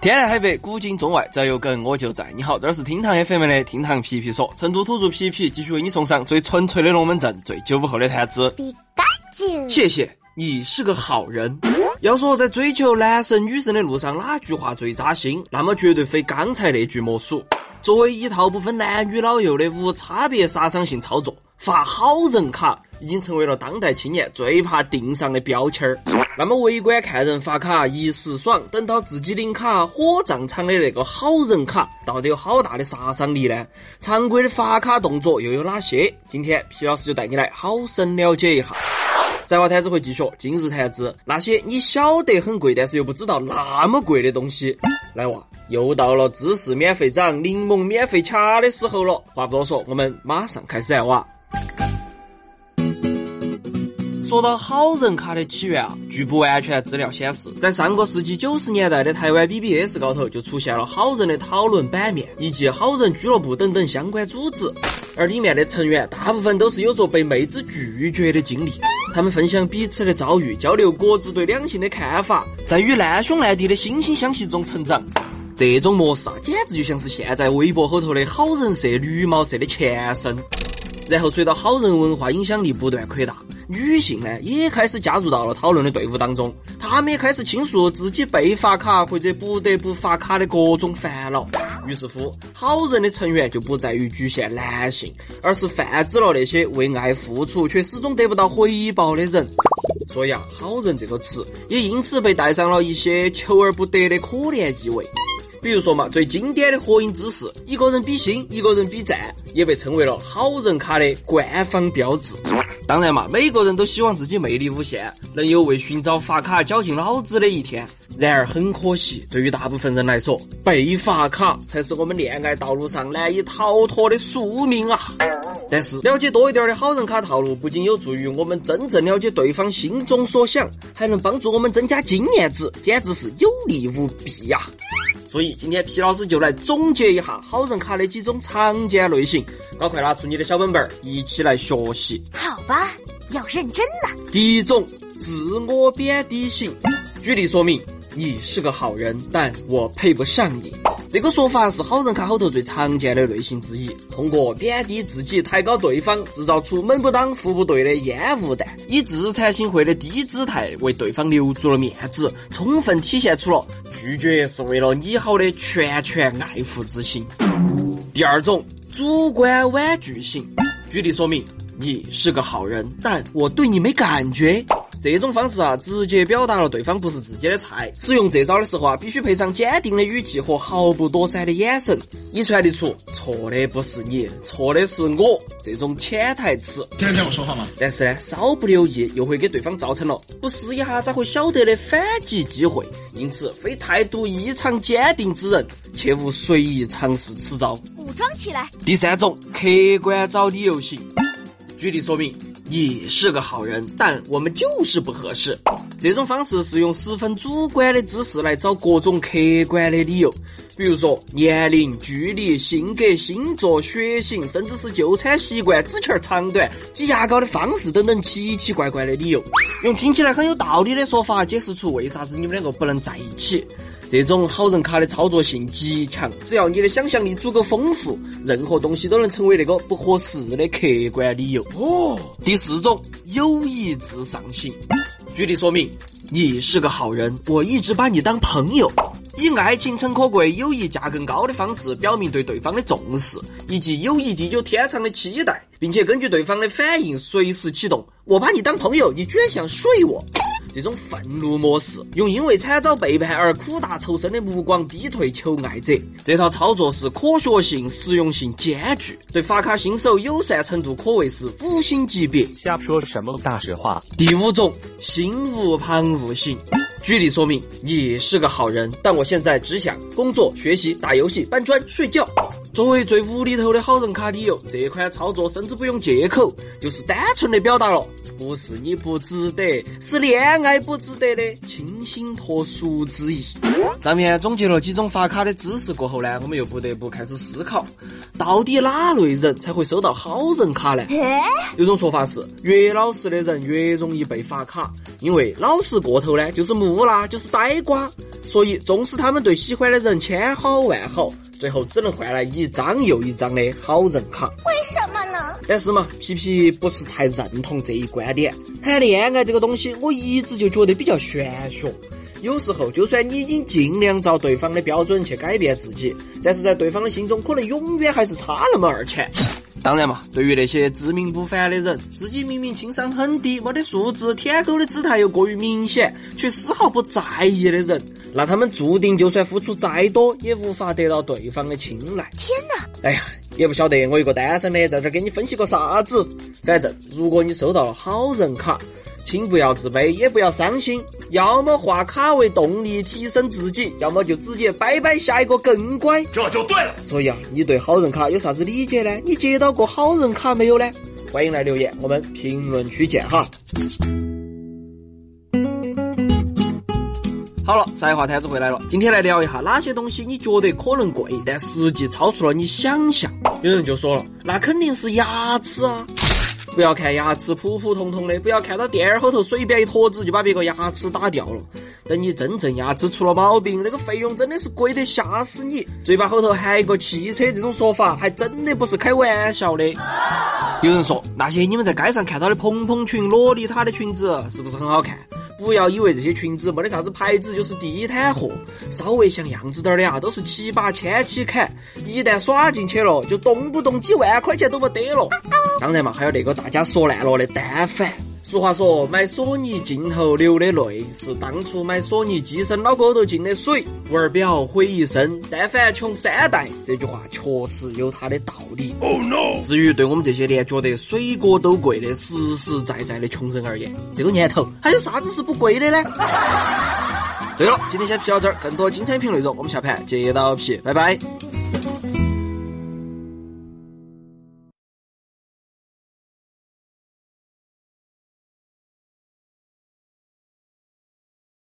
天南海北，古今中外，只要有梗我就在。你好，这是厅堂 FM 的厅堂皮皮说，成都土著皮皮继续为你送上最纯粹的龙门阵，最九五后的谈资。谢谢你是个好人。要说在追求男神女神的路上，哪句话最扎心？那么绝对非刚才那句莫属。作为一套不分男女老幼的无差别杀伤性操作，发好人卡已经成为了当代青年最怕钉上的标签儿。那么围观看人发卡一时爽，等到自己领卡火葬场的那个好人卡，到底有好大的杀伤力呢？常规的发卡动作又有哪些？今天皮老师就带你来好生了解一下。赛话摊子会继续，今日谈资那些你晓得很贵，但是又不知道那么贵的东西。来哇，又到了芝士免费涨、柠檬免费卡的时候了。话不多说，我们马上开始来哇。说到好人卡的起源啊，据不完全资料显示，在上个世纪九十年代的台湾 BBS 高头就出现了好人的讨论版面，以及好人俱乐部等等相关组织，而里面的成员大部分都是有着被妹子拒绝的经历。他们分享彼此的遭遇，交流各自对两性的看法，在与难兄难弟的惺惺相惜中成长。这种模式啊，简直就像是现在微博后头的好人社、绿帽社的前身。然后随着好人文化影响力不断扩大，女性呢也开始加入到了讨论的队伍当中，她们也开始倾诉自己被发卡或者不得不发卡的各种烦恼。于是乎，好人的成员就不在于局限男性，而是泛指了那些为爱付出却始终得不到回报的人。所以啊，好人这个词也因此被带上了一些求而不得的可怜意味。比如说嘛，最经典的合影姿势，一个人比心，一个人比赞，也被称为了好人卡的官方标志。当然嘛，每个人都希望自己魅力无限，能有为寻找发卡绞尽脑汁的一天。然而很可惜，对于大部分人来说，被发卡才是我们恋爱道路上难以逃脱的宿命啊！但是了解多一点的好人卡套路，不仅有助于我们真正了解对方心中所想，还能帮助我们增加经验值，简直是有利无弊呀！所以今天皮老师就来总结一下好人卡的几种常见类型，赶快拿出你的小本本一起来学习。好吧，要认真了。第一种，自我贬低型。举例说明：你是个好人，但我配不上你。这个说法是好人卡后头最常见的类型之一，通过贬低自己、抬高对方，制造出门不当户不对的烟雾弹，以自惭形秽的低姿态为对方留足了面子，充分体现出了拒绝是为了你好的全权爱护之心。第二种，主观婉拒型。举例说明：你是个好人，但我对你没感觉。这种方式啊，直接表达了对方不是自己的菜。使用这招的时候啊，必须配上坚定的语气和毫不躲闪的眼神，以传递出错的不是你，错的是我这种潜台词。听得见我说话吗？但是呢，稍不留意又会给对方造成了不试一下咋会晓得的反击机会。因此，非态度异常坚定之人，切勿随意尝试此招。武装起来。第三种，客观找理由型。举例说明。你是个好人，但我们就是不合适。这种方式是用十分主观的姿势来找各种客观的理由，比如说年龄、距离、性格、星座、血型，甚至是就餐习惯、指甲长短、挤牙膏的方式等等奇奇怪怪的理由，用听起来很有道理的说法解释出为啥子你们两个不能在一起。这种好人卡的操作性极强，只要你的想象力足够丰富，任何东西都能成为那个不合适的客观理由。哦，第四种友谊至上型。举例说明：你是个好人，我一直把你当朋友，以爱情诚可贵、友谊价更高的方式表明对对方的重视，以及友谊地久天长的期待，并且根据对方的反应随时启动。我把你当朋友，你居然想睡我？这种愤怒模式，用因为惨遭背叛而苦大仇深的目光逼退求爱者，这套操作是科学性、实用性兼具，对发卡新手友善程度可谓是五星级别。瞎说什么大实话？第五种，心无旁骛型。举例说明：你是个好人，但我现在只想工作、学习、打游戏、搬砖、睡觉。作为最无厘头的好人卡理由，这款操作甚至不用借口，就是单纯的表达了不是你不值得，是恋爱不值得的清新脱俗之意。上面总结了几种发卡的知识过后呢，我们又不得不开始思考，到底哪类人才会收到好人卡呢？有种说法是，越老实的人越容易被发卡，因为老实过头呢，就是木讷，就是呆瓜。所以纵使他们对喜欢的人千好万好，最后只能换来一张又一张的好人卡。为什么呢？但是嘛，皮皮不是太认同这一观点。谈恋爱这个东西，我一直就觉得比较玄学。有时候，就算你已经尽量照对方的标准去改变自己，但是在对方的心中，可能永远还是差那么二钱。当然嘛，对于那些自命不凡的人，自己明明情商很低，没得素质，舔狗的姿态又过于明显，却丝毫不在意的人，那他们注定就算付出再多，也无法得到对方的青睐。天哪！哎呀，也不晓得我一个单身的在这给你分析个啥子。反正，如果你收到了好人卡，请不要自卑，也不要伤心，要么化卡为动力提升自己，要么就直接拜拜下一个更乖，这就对了。所以啊，你对好人卡有啥子理解呢？你接到过好人卡没有呢？欢迎来留言，我们评论区见哈。好了，才华摊子回来了，今天来聊一下哪些东西你觉得可能贵，但实际超出了你想象。有人就说了，那肯定是牙齿啊。不要看牙齿普普通通的，不要看到店儿后头随便一坨子就把别个牙齿打掉了。等你真正牙齿出了毛病，那个费用真的是贵得吓死你。嘴巴后头含一个汽车，这种说法还真的不是开玩笑的。有人说，那些你们在街上看到的蓬蓬裙、洛丽塔的裙子，是不是很好看？不要以为这些裙子没得啥子牌子就是地摊货，稍微像样子点的啊，都是七八千起砍，一旦耍进去了，就动不动几万块钱都没得了。当然嘛，还有那个大家说烂了的单反。俗话说，买索尼镜头流的泪，是当初买索尼机身脑沟头进的水。玩表毁一生，但凡穷三代，这句话确实有它的道理。Oh no！至于对我们这些连觉得水果都贵的实实在在的穷人而言，这个年头还有啥子是不贵的呢？对了，今天先皮到这儿，更多精彩评论内容，我们下盘接到皮，拜拜。